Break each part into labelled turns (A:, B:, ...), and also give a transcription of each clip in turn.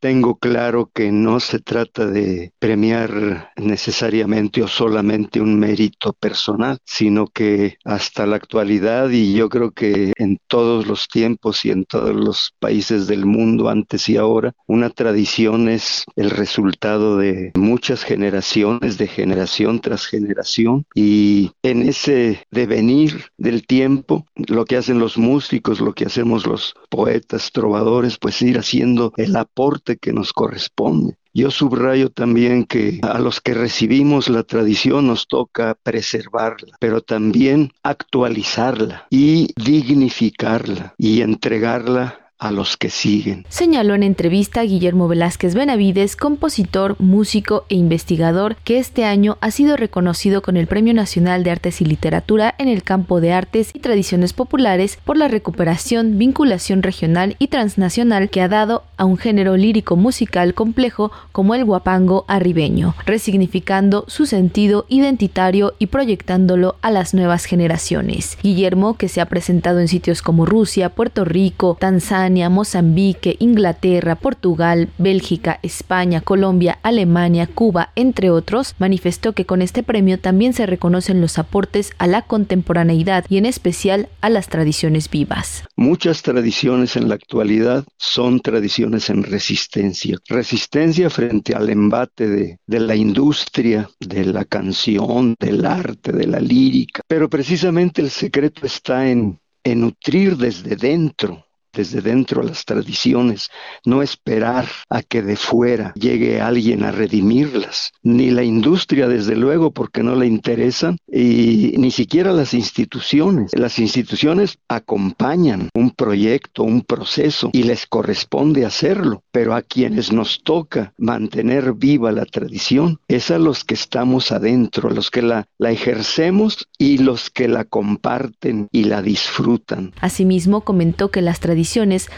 A: tengo claro que no se trata de premiar necesariamente o solamente un mérito personal, sino que hasta la actualidad y yo creo que en todos los tiempos y en todos los países del mundo antes y ahora, una tradición es el resultado de muchas generaciones, de generación tras generación y en ese devenir del tiempo, lo que hacen los músicos, lo que hacemos los poetas, trovadores, pues ir haciendo el aporte que nos corresponde. Yo subrayo también que a los que recibimos la tradición nos toca preservarla, pero también actualizarla y dignificarla y entregarla a los que siguen.
B: Señaló en entrevista a Guillermo Velázquez Benavides, compositor, músico e investigador, que este año ha sido reconocido con el Premio Nacional de Artes y Literatura en el campo de artes y tradiciones populares por la recuperación, vinculación regional y transnacional que ha dado a un género lírico musical complejo como el guapango arribeño, resignificando su sentido identitario y proyectándolo a las nuevas generaciones. Guillermo, que se ha presentado en sitios como Rusia, Puerto Rico, Tanzania, Mozambique, Inglaterra, Portugal, Bélgica, España, Colombia, Alemania, Cuba, entre otros, manifestó que con este premio también se reconocen los aportes a la contemporaneidad y en especial a las tradiciones vivas.
A: Muchas tradiciones en la actualidad son tradiciones en resistencia. Resistencia frente al embate de, de la industria, de la canción, del arte, de la lírica. Pero precisamente el secreto está en, en nutrir desde dentro desde dentro las tradiciones, no esperar a que de fuera llegue alguien a redimirlas, ni la industria desde luego porque no le interesan y ni siquiera las instituciones. Las instituciones acompañan un proyecto, un proceso y les corresponde hacerlo, pero a quienes nos toca mantener viva la tradición es a los que estamos adentro, a los que la, la ejercemos y los que la comparten y la disfrutan.
B: Asimismo comentó que las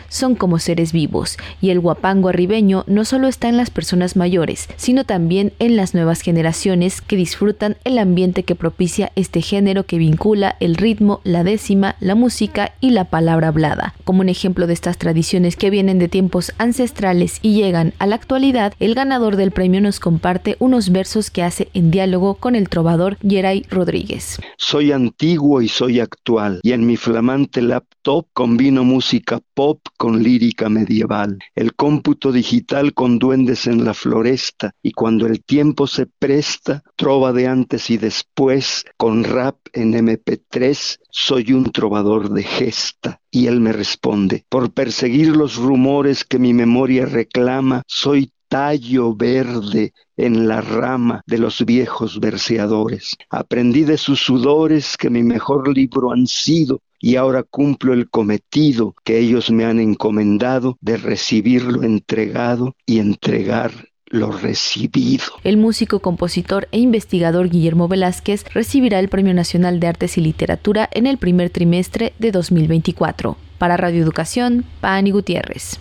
B: son como seres vivos, y el guapango arribeño no solo está en las personas mayores, sino también en las nuevas generaciones que disfrutan el ambiente que propicia este género que vincula el ritmo, la décima, la música y la palabra hablada. Como un ejemplo de estas tradiciones que vienen de tiempos ancestrales y llegan a la actualidad, el ganador del premio nos comparte unos versos que hace en diálogo con el trovador Geray Rodríguez.
A: Soy antiguo y soy actual, y en mi flamante laptop combino música pop con lírica medieval, el cómputo digital con duendes en la floresta y cuando el tiempo se presta, trova de antes y después, con rap en MP3, soy un trovador de gesta. Y él me responde, por perseguir los rumores que mi memoria reclama, soy tallo verde en la rama de los viejos verseadores. Aprendí de sus sudores que mi mejor libro han sido y ahora cumplo el cometido que ellos me han encomendado de recibir lo entregado y entregar lo recibido.
B: El músico, compositor e investigador Guillermo Velázquez recibirá el Premio Nacional de Artes y Literatura en el primer trimestre de 2024. Para Radio Educación, Pani Gutiérrez.